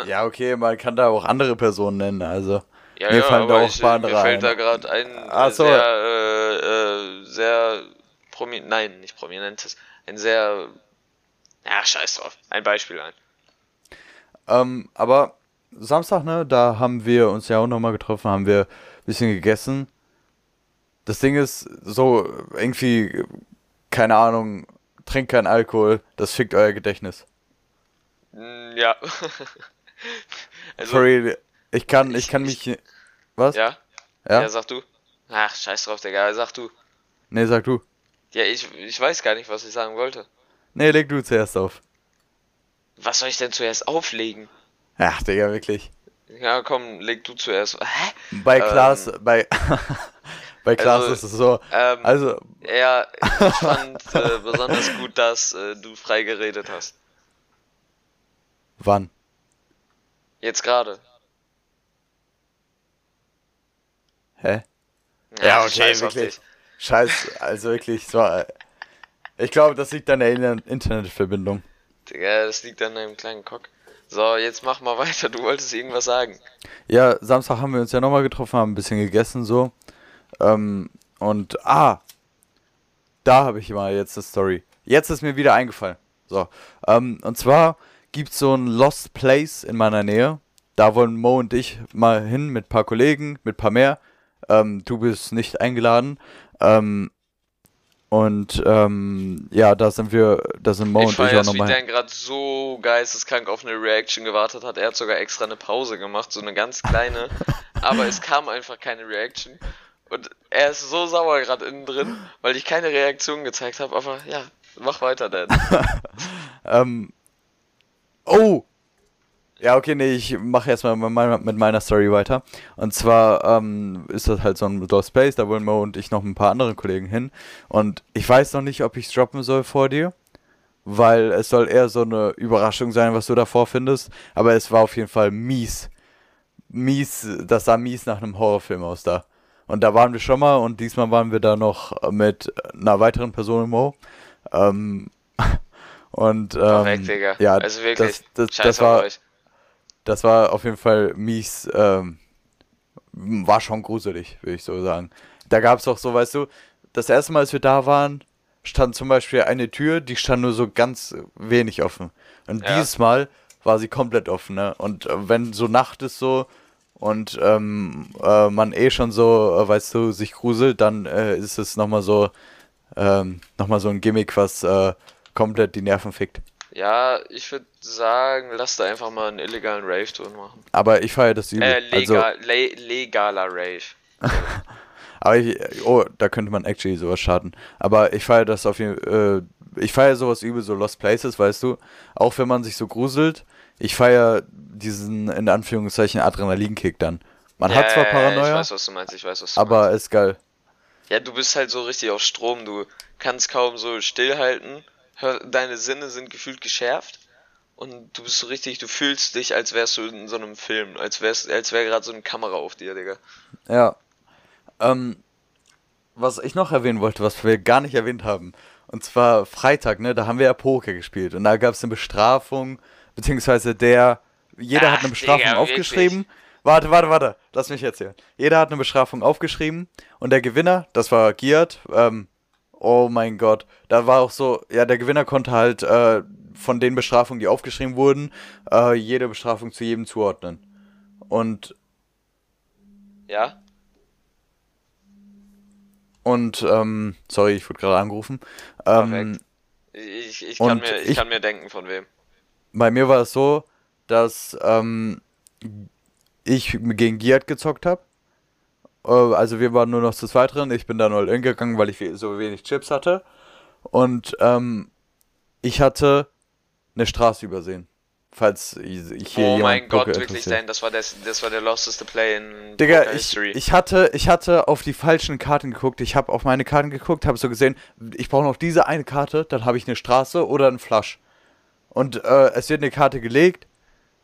Ja, okay, man kann da auch andere Personen nennen, also. Ja, Mir ja, fallen da auch ich, paar mir andere fällt da gerade ein Ach so. sehr, äh, äh, sehr promi nein, nicht prominentes, ein sehr, ja, scheiß drauf, ein Beispiel ein. Ähm, aber Samstag, ne, da haben wir uns ja auch nochmal getroffen, haben wir ein bisschen gegessen. Das Ding ist, so irgendwie, keine Ahnung, trinkt kein Alkohol, das fickt euer Gedächtnis. Mm, Ja. (laughs) also, real, ich kann, ich ich- kann ich- mich. Was? ja? Ja? ja, sag du. Ach, scheiß drauf, Digga, sag du. Nee, sag du. Ja, ich, ich weiß gar nicht, was ich sagen wollte. Nee, leg du zuerst auf. Was soll ich denn zuerst auflegen? Ach, Digga, wirklich. Ja, komm, leg du zuerst. Hä? Bei Ähm, Klaas, bei, (laughs) bei Klaas also, ist es so. Ähm, Also, ja, (laughs) ich fand äh, besonders gut, dass äh, du frei geredet hast. wann? Jetzt gerade. Hä? Ja, okay, scheiß auf wirklich. dich. Scheiß, also wirklich, so. äh, Ich glaube, das liegt an der In- Internetverbindung. Digga, das liegt an deinem kleinen Cock. So, jetzt mach mal weiter, du wolltest irgendwas sagen. Ja, Samstag haben wir uns ja nochmal getroffen, haben ein bisschen gegessen so. Ähm, und ah, da habe ich mal jetzt eine Story. Jetzt ist mir wieder eingefallen. So, ähm, und zwar gibt's so ein Lost Place in meiner Nähe. Da wollen Mo und ich mal hin mit ein paar Kollegen, mit ein paar mehr. Ähm, du bist nicht eingeladen. Ähm, und ähm, ja, da sind wir, da sind Mo ich und ich auch es, wie nochmal. Dan gerade so geisteskrank auf eine Reaction gewartet hat. Er hat sogar extra eine Pause gemacht, so eine ganz kleine. (laughs) aber es kam einfach keine Reaction. Und er ist so sauer gerade innen drin, weil ich keine Reaktion gezeigt habe. Aber ja, mach weiter, Dan. (laughs) Ähm. Oh! Ja, okay, nee, ich mache erstmal mit meiner, Story weiter. Und zwar ähm, ist das halt so ein Lost Space, da wollen Mo und ich noch ein paar andere Kollegen hin. Und ich weiß noch nicht, ob ich es droppen soll vor dir, weil es soll eher so eine Überraschung sein, was du davor findest. Aber es war auf jeden Fall mies. Mies, das sah mies nach einem Horrorfilm aus da. Und da waren wir schon mal und diesmal waren wir da noch mit einer weiteren Person, Mo. Ähm, (laughs) und ähm, weg, Digga. ja, also wirklich, das, das, das war euch. Das war auf jeden Fall mies, ähm, war schon gruselig, würde ich so sagen. Da gab es auch so, weißt du, das erste Mal, als wir da waren, stand zum Beispiel eine Tür, die stand nur so ganz wenig offen. Und Ja. dieses Mal war sie komplett offen, ne? Und äh, wenn so Nacht ist so und ähm, äh, man eh schon so, äh, weißt du, sich gruselt, dann äh, ist es nochmal so, ähm, nochmal so ein Gimmick, was äh, komplett die Nerven fickt. Ja, ich würde sagen, lass da einfach mal einen illegalen Rave-Tour machen. Aber ich feiere das übel. Äh, also, legal, le legaler Rave. (laughs) Aber ich, oh, da könnte man actually sowas starten. Aber ich feiere das auf jeden Fall, äh, ich feiere sowas übel, so Lost Places, weißt du. Auch wenn man sich so gruselt, ich feiere diesen, in Anführungszeichen, Adrenalinkick dann. Man hat zwar Ja, Ich Paranoia, weiß, was du meinst, ich weiß, was du aber meinst. ist geil. Ja, du bist halt so richtig auf Strom, du kannst kaum so stillhalten, hör, deine Sinne sind gefühlt geschärft und du bist so richtig, du fühlst dich, als wärst du in so einem Film, als wärst, als wäre gerade so eine Kamera auf dir, Digga. Ja. Ähm, was ich noch erwähnen wollte, was wir gar nicht erwähnt haben, und zwar Freitag, ne, da haben wir ja Poker gespielt und da gab es eine Bestrafung, beziehungsweise der, jeder hat Ach, eine Bestrafung Digga, aufgeschrieben. Warte, warte, warte, lass mich erzählen. Jeder hat eine Bestrafung aufgeschrieben und der Gewinner, das war Giat, ähm, Oh mein Gott. Da war auch so, ja, der Gewinner konnte halt äh, von den Bestrafungen, die aufgeschrieben wurden, äh, jede Bestrafung zu jedem zuordnen. Und. Ja? Und, ähm, sorry, ich wurde gerade angerufen. Ähm, ich, ich, kann mir, ich, ich, kann mir denken, von wem. Bei mir war es so, dass ähm, ich gegen Giat gezockt habe. Äh, also wir waren nur noch zu zweit drin. Ich bin dann all in gegangen, weil ich so wenig Chips hatte. Und ähm, ich hatte eine Straße übersehen. Falls ich hier Oh mein Gott, wirklich, Dan, das war, das, das war der losteste Play in Digga, ich, History. Ich hatte, ich hatte auf die falschen Karten geguckt. Ich habe auf meine Karten geguckt, habe so gesehen, ich brauche noch diese eine Karte, dann habe ich eine Straße oder einen Flash. Und äh, es wird eine Karte gelegt,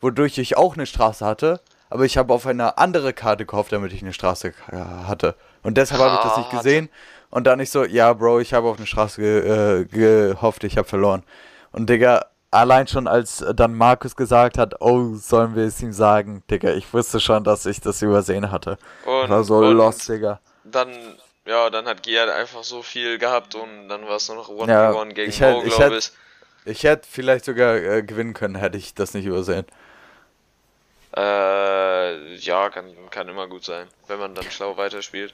wodurch ich auch eine Straße hatte, aber ich habe auf eine andere Karte gehofft, damit ich eine Straße äh, hatte. Und deshalb habe ich das nicht gesehen. Und dann ich so, ja, Bro, ich habe auf eine Straße ge äh, gehofft, ich habe verloren. Und Digga, allein schon als dann Markus gesagt hat, oh, sollen wir es ihm sagen, Digga, ich wusste schon, dass ich das übersehen hatte. Und, war so lost, Digga. Dann, ja, dann hat Giat einfach so viel gehabt und dann war es nur noch 1 ja, One gegen ich Mo, glaube ich. Ich hätte vielleicht sogar äh, gewinnen können, hätte ich das nicht übersehen. Äh, ja, kann, kann immer gut sein, wenn man dann schlau weiterspielt.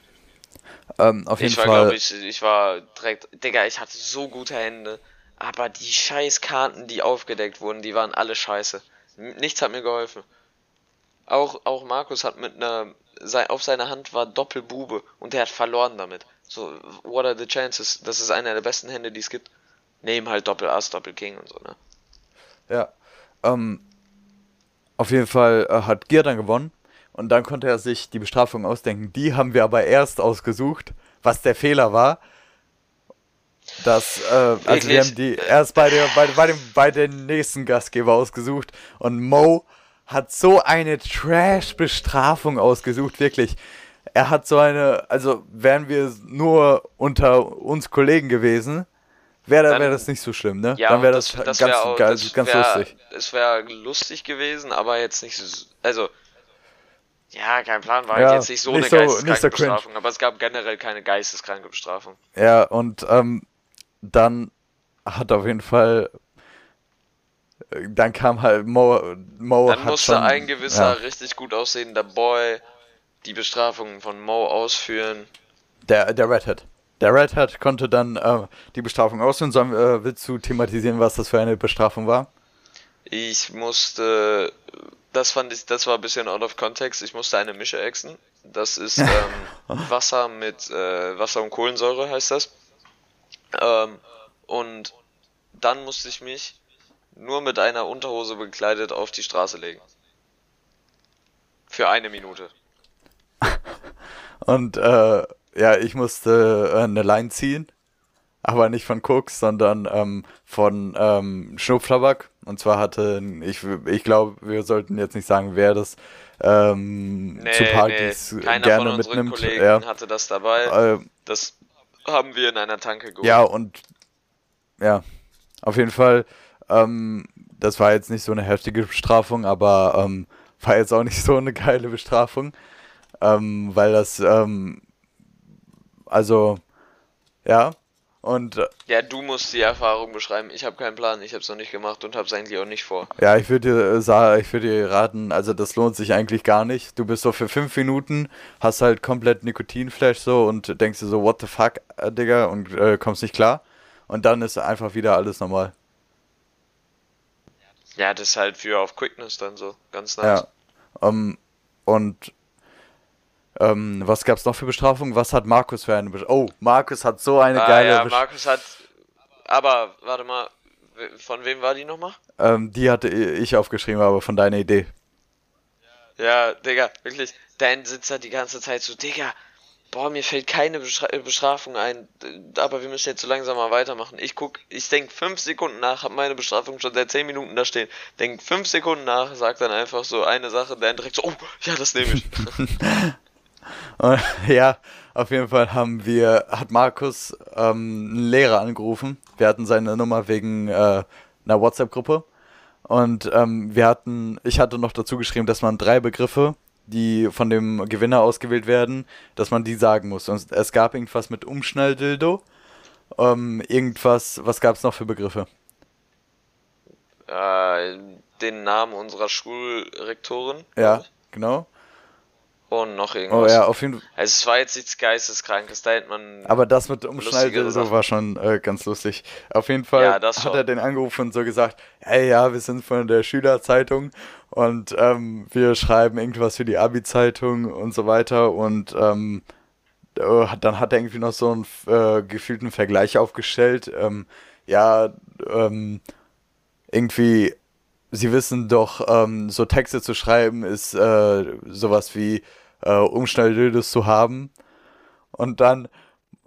Ähm, auf jeden ich war, Fall. glaube ich, ich war direkt, Digga, ich hatte so gute Hände. Aber die scheiß Karten, die aufgedeckt wurden, die waren alle scheiße. Nichts hat mir geholfen. Auch, auch Markus hat mit einer, auf seiner Hand war Doppelbube und der hat verloren damit. So, what are the chances? Das ist einer der besten Hände, die es gibt. Neben halt Doppel Ass, Doppel King und so, ne? Ja. Ähm, auf jeden Fall äh, hat Gier dann gewonnen. Und dann konnte er sich die Bestrafung ausdenken. Die haben wir aber erst ausgesucht, was der Fehler war. Das, äh, also Wirklich? wir haben die erst bei, der, bei, bei, dem, bei den nächsten Gastgeber ausgesucht und Mo hat so eine Trash-Bestrafung ausgesucht, wirklich. Er hat so eine, also wären wir nur unter uns Kollegen gewesen, wäre wär das nicht so schlimm, ne? Ja, dann wäre das, das, ganz, wär auch, ganz, das ganz wär, lustig. Es wäre lustig gewesen, aber jetzt nicht so, also ja, kein Plan, war ja, jetzt nicht so nicht eine so, geisteskranke so Bestrafung, aber es gab generell keine geisteskranke Bestrafung. Ja, und ähm, dann hat auf jeden Fall dann kam halt Mo, Mo Dann musste schon, ein gewisser ja. richtig gut aussehender Boy die Bestrafung von Mo ausführen. Der, der Red Hat. Der Red Hat konnte dann äh, die Bestrafung ausführen. Sollen, äh, willst du thematisieren, was das für eine Bestrafung war? Ich musste, das fand ich, das war ein bisschen out of context. Ich musste eine Mische exen. Das ist (laughs) ähm, Wasser mit äh, Wasser und Kohlensäure heißt das. Ähm, und dann musste ich mich nur mit einer Unterhose bekleidet auf die Straße legen. Für eine Minute. (laughs) Und äh, ja, ich musste äh, eine Line ziehen, aber nicht von Cooks, sondern ähm, von ähm, Schnupftabak. Und zwar hatte ich, ich glaube, wir sollten jetzt nicht sagen, wer das ähm, nee, zu Partys nee, gerne von mitnimmt. Kollegen ja. hatte das dabei. Äh, das haben wir in einer Tanke geholt. Ja, und ja, auf jeden Fall, ähm, das war jetzt nicht so eine heftige Bestrafung, aber ähm, war jetzt auch nicht so eine geile Bestrafung, ähm, weil das, ähm, also, ja, und äh, ja, du musst die Erfahrung beschreiben. Ich habe keinen Plan, ich habe es noch nicht gemacht und habe es eigentlich auch nicht vor. Ja, ich würde dir, äh, ich dir raten, also das lohnt sich eigentlich gar nicht. Du bist so für fünf Minuten, hast halt komplett Nikotinflash so und denkst dir so, what the fuck, äh, Digga, und äh, kommst nicht klar. Und dann ist einfach wieder alles normal. Ja, das ist halt für auf Quickness dann so, ganz nice. Ja, um, ähm, und ähm, was gab es noch für Bestrafungen? Was hat Markus für eine Bestrafung? Oh, Markus hat so eine ah, geile ja, Markus hat. Aber, warte mal, von wem war die nochmal? Ähm, die hatte ich aufgeschrieben, aber von deiner Idee. Ja, Digga, wirklich. Dan sitzt da die ganze Zeit so, Digga, boah, mir fällt keine Bestrafung ein, aber wir müssen jetzt so langsam mal weitermachen. Ich guck, ich denk fünf Sekunden nach, hab meine Bestrafung schon seit zehn Minuten da stehen. Denk fünf Sekunden nach, sag dann einfach so eine Sache, Dan direkt so, oh, ja, das nehme ich. (laughs) (laughs) Und, (laughs) ja, auf jeden Fall haben wir, hat Markus ähm, einen Lehrer angerufen. Wir hatten seine Nummer wegen äh, einer WhatsApp-Gruppe. Und ähm, wir hatten, ich hatte noch dazu geschrieben, dass man drei Begriffe, die von dem Gewinner ausgewählt werden, dass man die sagen muss. Und es gab irgendwas mit Umschnalldildo. ähm, irgendwas, was gab es noch für Begriffe? Äh, den Namen unserer Schulrektorin. Ja, genau. Und noch irgendwas. Oh ja, auf jeden Fall. Also es war jetzt nichts Geisteskrankes, da hätte man. Aber das mit Umschneide so war schon äh, ganz lustig. Auf jeden Fall Ja, hat er den angerufen und so gesagt, hey ja, wir sind von der Schülerzeitung und ähm, wir schreiben irgendwas für die Abi-Zeitung und so weiter und ähm, äh, dann hat er irgendwie noch so einen äh, gefühlten Vergleich aufgestellt. Ähm, ja, ähm, irgendwie, sie wissen doch, ähm, so Texte zu schreiben ist äh, sowas wie äh, Umschnelldildos zu haben. Und dann.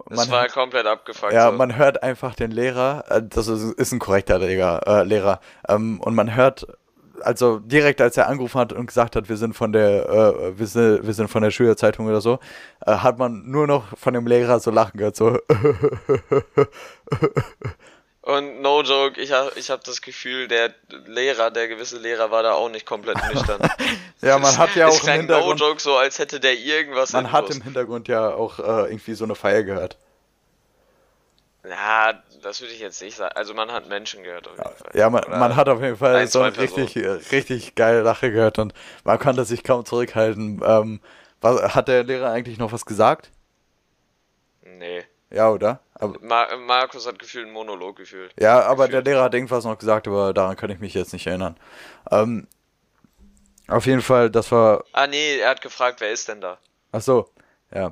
das man war komplett abgefuckt. ja, so. man hört einfach den Lehrer, äh, das ist, ist ein korrekter Lehrer, äh, Lehrer ähm, und man hört, also direkt als er angerufen hat und gesagt hat, wir sind von der, äh, wir sind, wir sind von der Schülerzeitung oder so, äh, hat man nur noch von dem Lehrer so lachen gehört, so. (laughs) Und no joke, ich habe ich hab das Gefühl, der Lehrer, der gewisse Lehrer war da auch nicht komplett nüchtern. (laughs) ja, man hat ja auch im klang no Hintergrund, joke so, als hätte der irgendwas man hat Infos. im Hintergrund ja auch äh, irgendwie so eine Feier gehört. Ja, das würde ich jetzt nicht sagen. Also man hat Menschen gehört auf jeden Fall. Ja, man, man hat auf jeden Fall ein, so eine richtig, richtig geile Lache gehört und man konnte sich kaum zurückhalten. Ähm, was, hat der Lehrer eigentlich noch was gesagt? Nee. Ja, oder? Aber, Mar Markus hat gefühlt einen Monolog gefühlt. ja, aber der Gefühlt. Lehrer hat irgendwas noch gesagt, aber daran kann ich mich jetzt nicht erinnern. Ähm, auf jeden Fall, das war. Ah nee, er hat gefragt, wer ist denn da? Ach so, ja.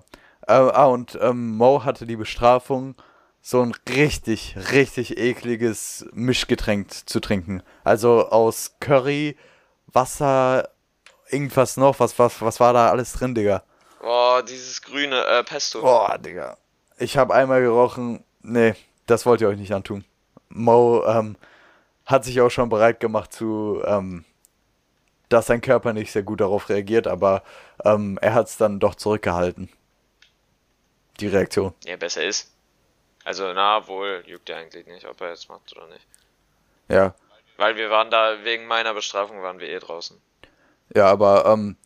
Äh, ah, und ähm, Mo hatte die Bestrafung, so ein richtig, richtig ekliges Mischgetränk zu trinken. Also aus Curry, Wasser, irgendwas noch. Was, was, was war da alles drin, Digga? Oh, dieses grüne äh, Pesto. Boah, Digga. Ich habe einmal gerochen. Nee, das wollt ihr euch nicht antun. Mo ähm, hat sich auch schon bereit gemacht zu, ähm, dass sein Körper nicht sehr gut darauf reagiert, aber ähm, er hat es dann doch zurückgehalten. Die Reaktion. Ja, besser ist. Also, na wohl, juckt ja eigentlich nicht, ob er jetzt macht oder nicht. Ja. Weil wir waren da, wegen meiner Bestrafung waren wir eh draußen. Ja, aber ähm,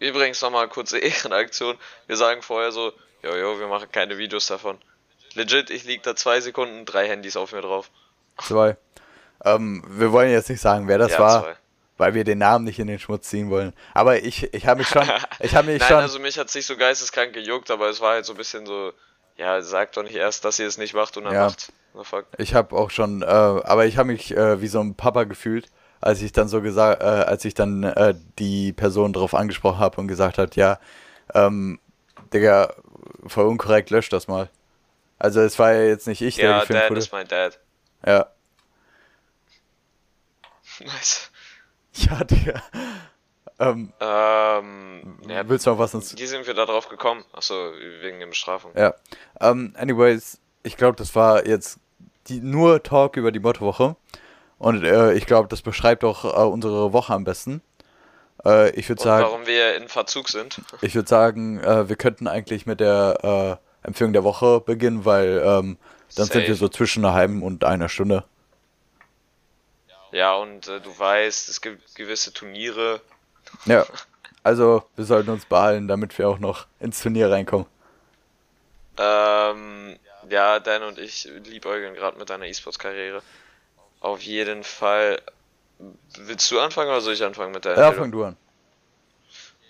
Übrigens nochmal kurze (laughs) Ehrenaktion. Wir sagen vorher so, jojo, wir machen keine Videos davon. Legit, ich lieg da zwei Sekunden, drei Handys auf mir drauf. zwei. Ähm, wir wollen jetzt nicht sagen, wer das Ja, war, zwei. weil wir den Namen nicht in den Schmutz ziehen wollen. Aber ich, ich habe mich schon, (laughs) ich habe mich Nein, schon, also mich hat's nicht so geisteskrank gejuckt, aber es war halt so ein bisschen so, ja, sagt doch nicht erst, dass ihr es nicht macht und dann Ja. macht. Oh, fuck. Ich habe auch schon, äh, aber ich habe mich äh, wie so ein Papa gefühlt, als ich dann so gesagt, äh, als ich dann äh, die Person darauf angesprochen habe und gesagt hat, ja, ähm, Digga, voll unkorrekt, lösch das mal. Also es war ja jetzt nicht ich, der Ja, gefilmt Dad wurde. ist mein Dad. Ja, Nice. (laughs) ja, Digga. Ähm, Ähm, ja, willst du noch was uns? wie sind wir da drauf gekommen? Achso, wegen der Bestrafung. Ja. Ähm, anyways, ich glaube, das war jetzt die, nur Talk über die Mottowoche. Und äh, ich glaube, das beschreibt auch äh, unsere Woche am besten. Äh, ich würde sagen. warum wir in Verzug sind. Ich würde sagen, äh, wir könnten eigentlich mit der äh, Empfehlung der Woche beginnen, weil ähm, dann sind Safe. wir so zwischen einer halben und einer Stunde. Ja, und äh, du weißt, es gibt gewisse Turniere. Ja. (laughs) Also, wir sollten uns beeilen, damit wir auch noch ins Turnier reinkommen. Ähm, ja, Dan und ich liebäugeln gerade mit deiner E-Sports-Karriere. Auf jeden Fall. Willst du anfangen oder soll ich anfangen mit der Ja, fang du an.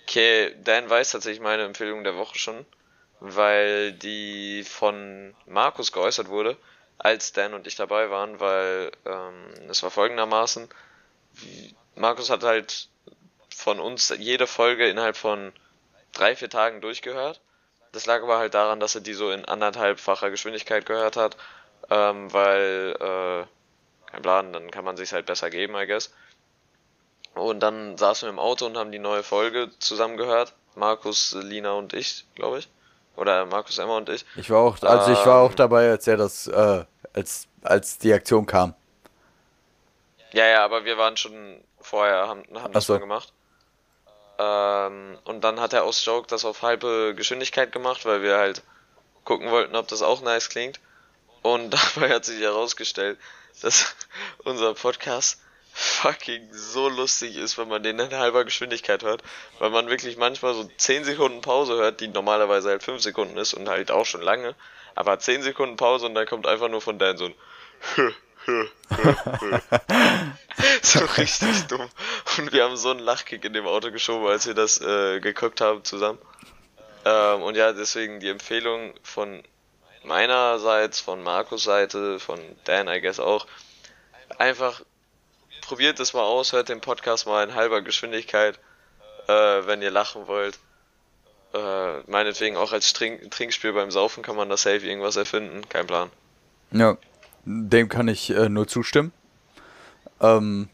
Okay, Dan weiß tatsächlich meine Empfehlung der Woche schon, weil die von Markus geäußert wurde, als Dan und ich dabei waren, weil ähm, es war folgendermaßen, Markus hat halt von uns jede Folge innerhalb von drei, vier Tagen durchgehört. Das lag aber halt daran, dass er die so in anderthalbfacher Geschwindigkeit gehört hat, ähm, weil, äh, kein Plan, dann kann man sich halt besser geben, I guess. Und dann saßen wir im Auto und haben die neue Folge zusammen gehört. Markus, Lina und ich, glaube ich. Oder Markus, Emma und ich. Ich war auch, also ich war auch Ähm. dabei, als er das, äh, als, als die Aktion kam. Ja, ja, aber wir waren schon vorher, haben, haben das so. mal gemacht. Ähm, und dann hat er aus Joke das auf halbe Geschwindigkeit gemacht, weil wir halt gucken wollten, ob das auch nice klingt. Und (laughs) dabei hat sich herausgestellt, dass unser Podcast fucking so lustig ist, wenn man den in halber Geschwindigkeit hört. Weil man wirklich manchmal so 10 Sekunden Pause hört, die normalerweise halt 5 Sekunden ist und halt auch schon lange. Aber 10 Sekunden Pause und dann kommt einfach nur von Dan so ein (laughs) so richtig dumm. Und wir haben so einen Lachkick in dem Auto geschoben, als wir das äh, geguckt haben zusammen. Ähm, und ja, deswegen die Empfehlung von meinerseits, von Markus Seite, von Dan, I guess auch. Einfach probiert es mal aus, hört den Podcast mal in halber Geschwindigkeit, äh, wenn ihr lachen wollt. Äh, meinetwegen auch als Trink Trinkspiel beim Saufen kann man da safe irgendwas erfinden, kein Plan. Ja, dem kann ich äh, nur zustimmen. Ähm,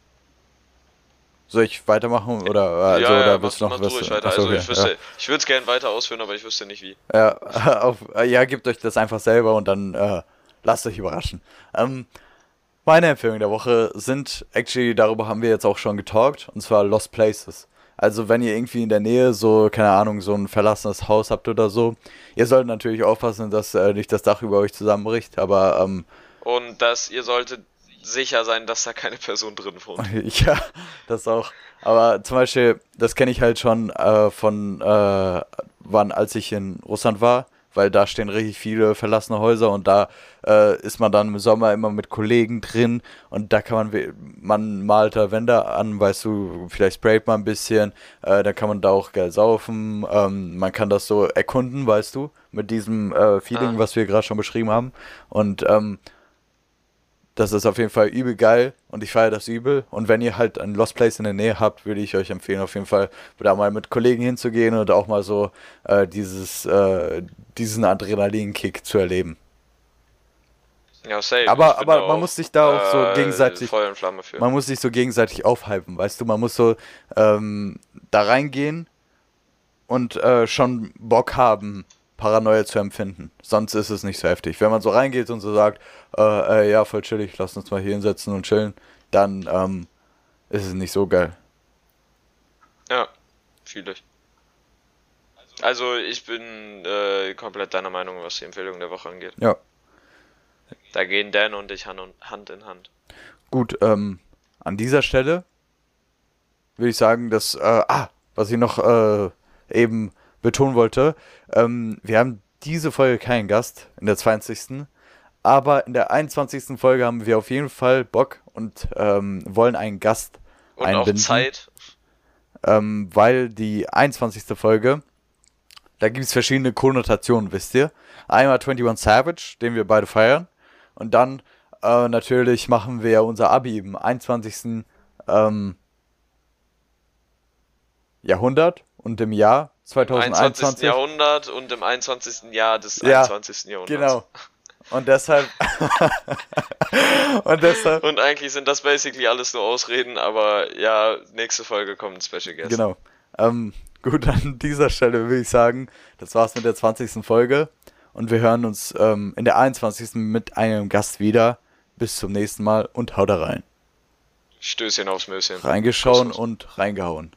soll ich weitermachen oder also, ja, ja, oder willst du noch was? Weiter. Achso, also okay, ich wüsste, ja. ich würde es gerne weiter ausführen, aber ich wüsste nicht wie. Ja, (laughs) auf, ja, gebt euch das einfach selber und dann äh, lasst euch überraschen. Ähm, meine Empfehlungen der Woche sind, actually, darüber haben wir jetzt auch schon getalkt, und zwar Lost Places. Also wenn ihr irgendwie in der Nähe so, keine Ahnung, so ein verlassenes Haus habt oder so, ihr solltet natürlich aufpassen, dass äh, nicht das Dach über euch zusammenbricht, aber ähm, Und dass ihr solltet sicher sein, dass da keine Person drin wohnt. (laughs) ja, das auch. Aber zum Beispiel, das kenne ich halt schon äh, von äh, wann, als ich in Russland war, weil da stehen richtig viele verlassene Häuser und da äh, ist man dann im Sommer immer mit Kollegen drin und da kann man, man malt da Wände an, weißt du, vielleicht sprayt man ein bisschen, äh, da kann man da auch geil saufen, ähm, man kann das so erkunden, weißt du, mit diesem äh, Feeling, Ah. was wir gerade schon beschrieben haben und ähm, das ist auf jeden Fall übel geil und ich feiere das übel. Und wenn ihr halt ein Lost Place in der Nähe habt, würde ich euch empfehlen, auf jeden Fall da mal mit Kollegen hinzugehen und auch mal so äh, dieses, äh, diesen Adrenalinkick zu erleben. Ja, safe. Aber- aber man muss sich da auch so äh, gegenseitig-. Man muss sich so gegenseitig aufhypen, weißt du, man muss so ähm, da reingehen und äh, schon Bock haben, Paranoia zu empfinden. Sonst ist es nicht so heftig. Wenn man so reingeht und so sagt, äh, äh, ja, voll chillig, lass uns mal hier hinsetzen und chillen, dann ähm, ist es nicht so geil. Ja, fühle ich. Also ich bin äh, komplett deiner Meinung, was die Empfehlung der Woche angeht. Ja. Da gehen Dan und ich Hand, in Hand. Gut, ähm, an dieser Stelle würde ich sagen, dass, äh, ah, was ich noch äh, eben betonen wollte, ähm, wir haben diese Folge keinen Gast in der 20. Aber in der 21. Folge haben wir auf jeden Fall Bock und ähm, wollen einen Gast Und einbinden. auch Zeit. ähm, weil die 21. Folge, da gibt es verschiedene Konnotationen, wisst ihr. Einmal 21 Savage, den wir beide feiern. Und dann äh, natürlich machen wir unser Abi im 21. Ähm, Jahrhundert und im Jahr Im 21. 2021. Jahrhundert und im 21. Jahr des Ja, 21. Jahrhunderts. Genau. Und deshalb. (laughs) und deshalb. Und eigentlich sind das basically alles nur Ausreden, aber ja, nächste Folge kommt ein Special Guest. Genau. Ähm, gut, an dieser Stelle würde ich sagen, das war's mit der 20. Folge. Und wir hören uns ähm, in der 21. mit einem Gast wieder. Bis zum nächsten Mal und haut da rein. Stößchen aufs Möschen. Kuss, Kuss. und reingehauen.